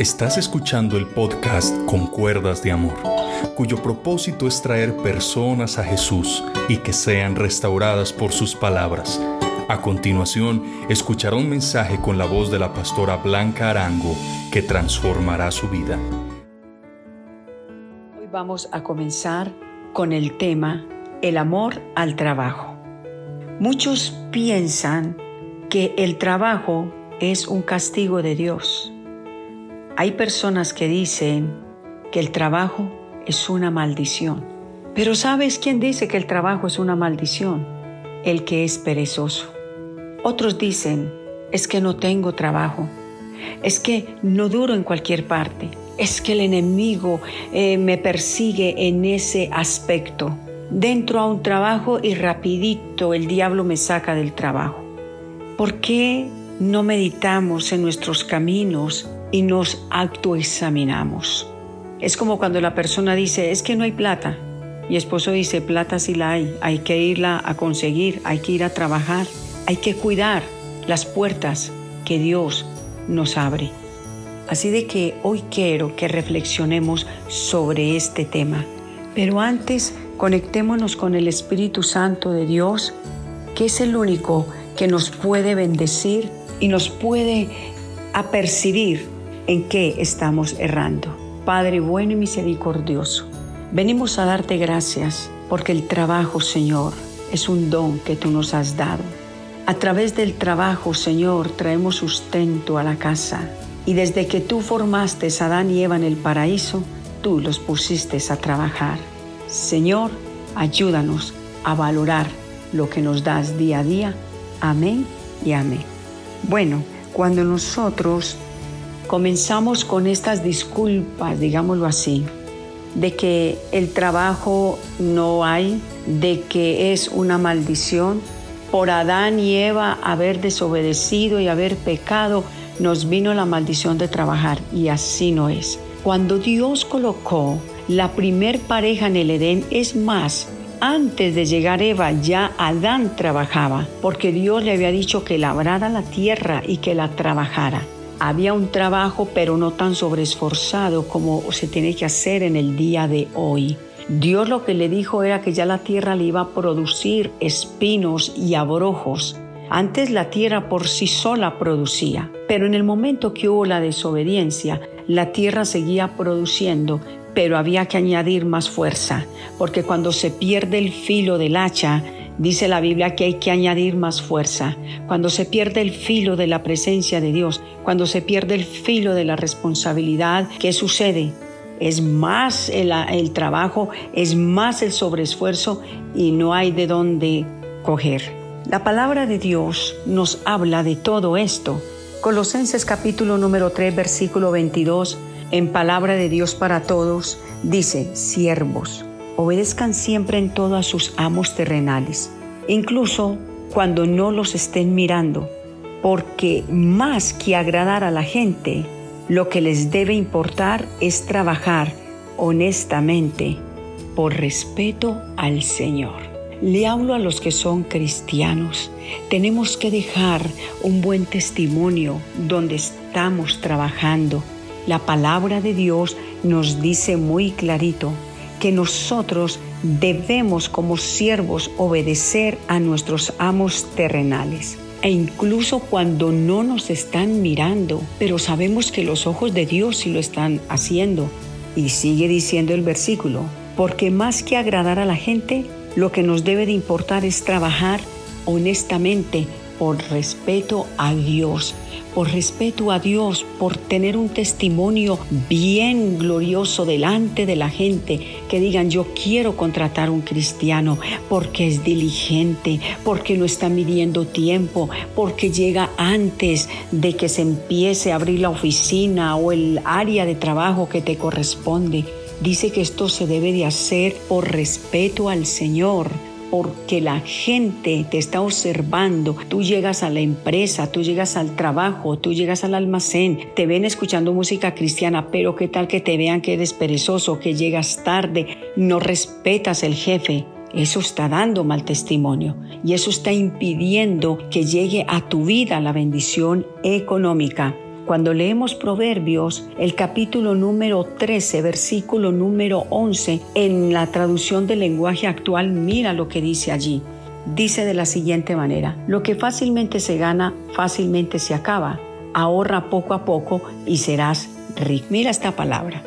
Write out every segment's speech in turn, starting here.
Estás escuchando el podcast Con Cuerdas de Amor, cuyo propósito es traer personas a Jesús y que sean restauradas por sus palabras. A continuación, escuchará un mensaje con la voz de la pastora Blanca Arango que transformará su vida. Hoy vamos a comenzar con el tema El amor al trabajo. Muchos piensan que el trabajo es un castigo de Dios. Hay personas que dicen que el trabajo es una maldición. Pero ¿sabes quién dice que el trabajo es una maldición? El que es perezoso. Otros dicen, es que no tengo trabajo, es que no duro en cualquier parte, es que el enemigo eh, me persigue en ese aspecto. Dentro a un trabajo y rapidito el diablo me saca del trabajo. ¿Por qué no meditamos en nuestros caminos y nos autoexaminamos? Es como cuando la persona dice, es que no hay plata. Y esposo dice, plata sí la hay, hay que irla a conseguir, hay que ir a trabajar, hay que cuidar las puertas que Dios nos abre. Así de que hoy quiero que reflexionemos sobre este tema. Pero antes conectémonos con el Espíritu Santo de Dios, que es el único que nos puede bendecir y nos puede apercibir en qué estamos errando. Padre bueno y misericordioso, venimos a darte gracias porque el trabajo, Señor, es un don que tú nos has dado. A través del trabajo, Señor, traemos sustento a la casa. Y desde que tú formaste a Adán y Eva en el paraíso, tú los pusiste a trabajar. Señor, ayúdanos a valorar lo que nos das día a día. Amén y amén. Bueno, cuando nosotros comenzamos con estas disculpas, digámoslo así, de que el trabajo no hay, de que es una maldición, por Adán y Eva haber desobedecido y haber pecado, nos vino la maldición de trabajar y así no es. Cuando Dios colocó la primer pareja en el Edén, es más, antes de llegar Eva ya Adán trabajaba, porque Dios le había dicho que labrara la tierra y que la trabajara. Había un trabajo, pero no tan sobreesforzado como se tiene que hacer en el día de hoy. Dios lo que le dijo era que ya la tierra le iba a producir espinos y abrojos. Antes la tierra por sí sola producía, pero en el momento que hubo la desobediencia, la tierra seguía produciendo, pero había que añadir más fuerza, porque cuando se pierde el filo del hacha, Dice la Biblia que hay que añadir más fuerza. Cuando se pierde el filo de la presencia de Dios, cuando se pierde el filo de la responsabilidad, ¿qué sucede? Es más el, trabajo, es más el sobreesfuerzo y no hay de dónde coger. La palabra de Dios nos habla de todo esto. Colosenses capítulo número 3 versículo 22, en palabra de Dios para todos, dice, siervos obedezcan siempre en todo a sus amos terrenales, incluso cuando no los estén mirando, porque más que agradar a la gente, lo que les debe importar es trabajar honestamente por respeto al Señor. Le hablo a los que son cristianos. Tenemos que dejar un buen testimonio donde estamos trabajando. La palabra de Dios nos dice muy clarito que nosotros debemos como siervos obedecer a nuestros amos terrenales. E incluso cuando no nos están mirando, pero sabemos que los ojos de Dios sí lo están haciendo. Y sigue diciendo el versículo, porque más que agradar a la gente, lo que nos debe de importar es trabajar honestamente por respeto a Dios, por respeto a Dios, por tener un testimonio bien glorioso delante de la gente, que digan yo quiero contratar un cristiano porque es diligente, porque no está midiendo tiempo, porque llega antes de que se empiece a abrir la oficina o el área de trabajo que te corresponde. Dice que esto se debe de hacer por respeto al Señor porque la gente te está observando. Tú llegas a la empresa, tú llegas al trabajo, tú llegas al almacén, te ven escuchando música cristiana, pero qué tal que te vean que eres perezoso, que llegas tarde, no respetas el jefe. Eso está dando mal testimonio y eso está impidiendo que llegue a tu vida la bendición económica. Cuando leemos Proverbios, el capítulo número 13, versículo número 11, en la traducción del lenguaje actual, mira lo que dice allí. Dice de la siguiente manera, lo que fácilmente se gana, fácilmente se acaba. Ahorra poco a poco y serás rico. Mira esta palabra.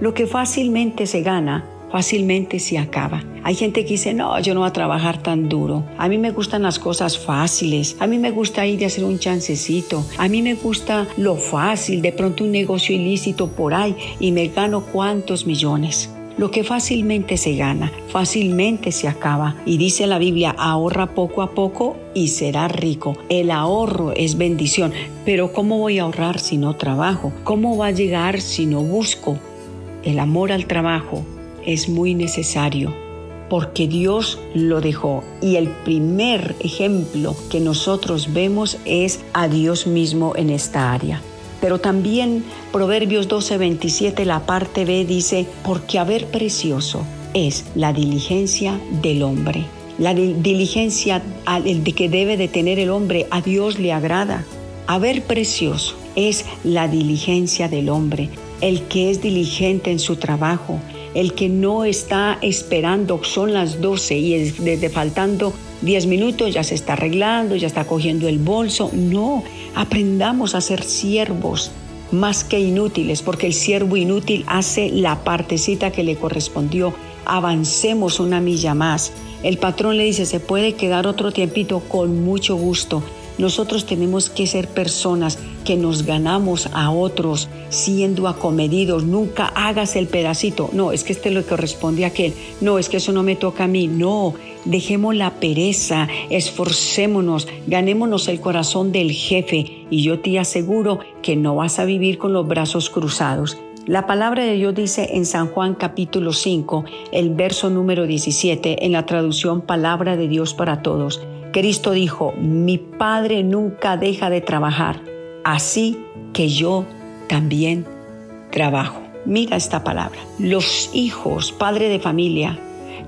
Lo que fácilmente se gana, fácilmente se acaba. Hay gente que dice, no, yo no voy a trabajar tan duro. A mí me gustan las cosas fáciles. A mí me gusta ir a hacer un chancecito. A mí me gusta lo fácil, de pronto un negocio ilícito por ahí y me gano cuántos millones. Lo que fácilmente se gana, fácilmente se acaba. Y dice la Biblia, ahorra poco a poco y será rico. El ahorro es bendición. Pero ¿cómo voy a ahorrar si no trabajo? ¿Cómo va a llegar si no busco? El amor al trabajo es muy necesario porque Dios lo dejó. Y el primer ejemplo que nosotros vemos es a Dios mismo en esta área. Pero también Proverbios 12:27, la parte B dice, porque haber precioso es la diligencia del hombre. La diligencia de que debe de tener el hombre a Dios le agrada. Haber precioso es la diligencia del hombre, el que es diligente en su trabajo, el que no está esperando, son las 12 y desde faltando 10 minutos ya se está arreglando, ya está cogiendo el bolso. No, aprendamos a ser siervos más que inútiles, porque el siervo inútil hace la partecita que le correspondió. Avancemos una milla más. El patrón le dice, se puede quedar otro tiempito con mucho gusto. Nosotros tenemos que ser personas que nos ganamos a otros siendo acomedidos. Nunca hagas el pedacito. No, es que este lo corresponde a aquel. No, es que eso no me toca a mí. No, dejemos la pereza, esforcémonos, ganémonos el corazón del jefe y yo te aseguro que no vas a vivir con los brazos cruzados. La palabra de Dios dice en San Juan capítulo 5, el verso número 17, en la traducción Palabra de Dios para Todos. Cristo dijo, mi Padre nunca deja de trabajar, así que yo también trabajo. Mira esta palabra. Los hijos, padre de familia,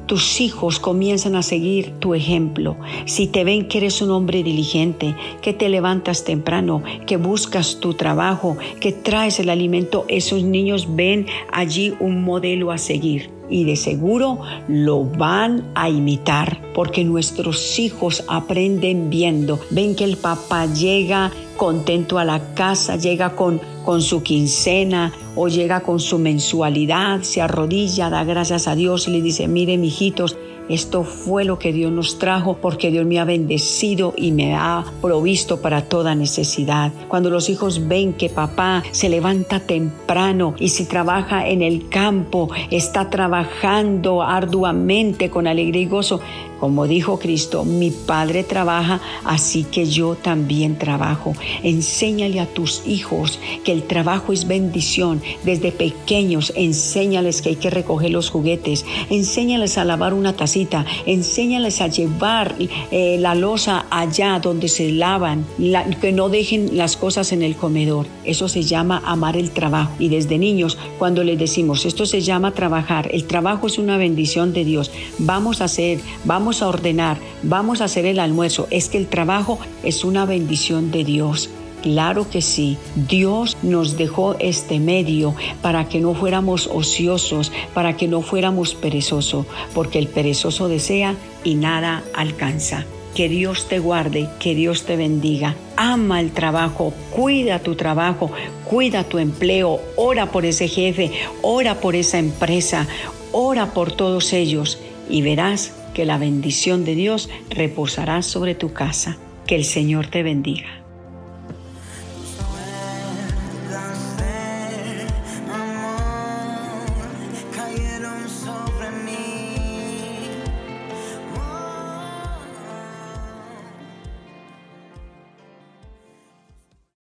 tus hijos comienzan a seguir tu ejemplo. Si te ven que eres un hombre diligente, que te levantas temprano, que buscas tu trabajo, que traes el alimento, esos niños ven allí un modelo a seguir y de seguro lo van a imitar porque nuestros hijos aprenden viendo. Ven que el papá llega contento a la casa, llega con, con su quincena o llega con su mensualidad, se arrodilla, da gracias a Dios y le dice, mire, hijitos, esto fue lo que Dios nos trajo porque Dios me ha bendecido y me ha provisto para toda necesidad. Cuando los hijos ven que papá se levanta temprano y si trabaja en el campo, está trabajando arduamente con alegría y gozo, como dijo Cristo, mi Padre trabaja, así que yo también trabajo. Enséñale a tus hijos que el trabajo es bendición. Desde pequeños, enséñales que hay que recoger los juguetes. Enséñales a lavar una tacita. Enséñales a llevar eh, la losa allá donde se lavan. que no dejen las cosas en el comedor. Eso se llama amar el trabajo. Y desde niños, cuando les decimos, esto se llama trabajar. El trabajo es una bendición de Dios. Vamos a hacer, vamos a ordenar, vamos a hacer el almuerzo. Es que el trabajo es una bendición de Dios. Claro que sí, Dios nos dejó este medio para que no fuéramos ociosos, para que no fuéramos perezosos, porque el perezoso desea y nada alcanza. Que Dios te guarde, que Dios te bendiga. Ama el trabajo, cuida tu trabajo, cuida tu empleo, ora por ese jefe, ora por esa empresa, ora por todos ellos y verás que la bendición de Dios reposará sobre tu casa. Que el Señor te bendiga.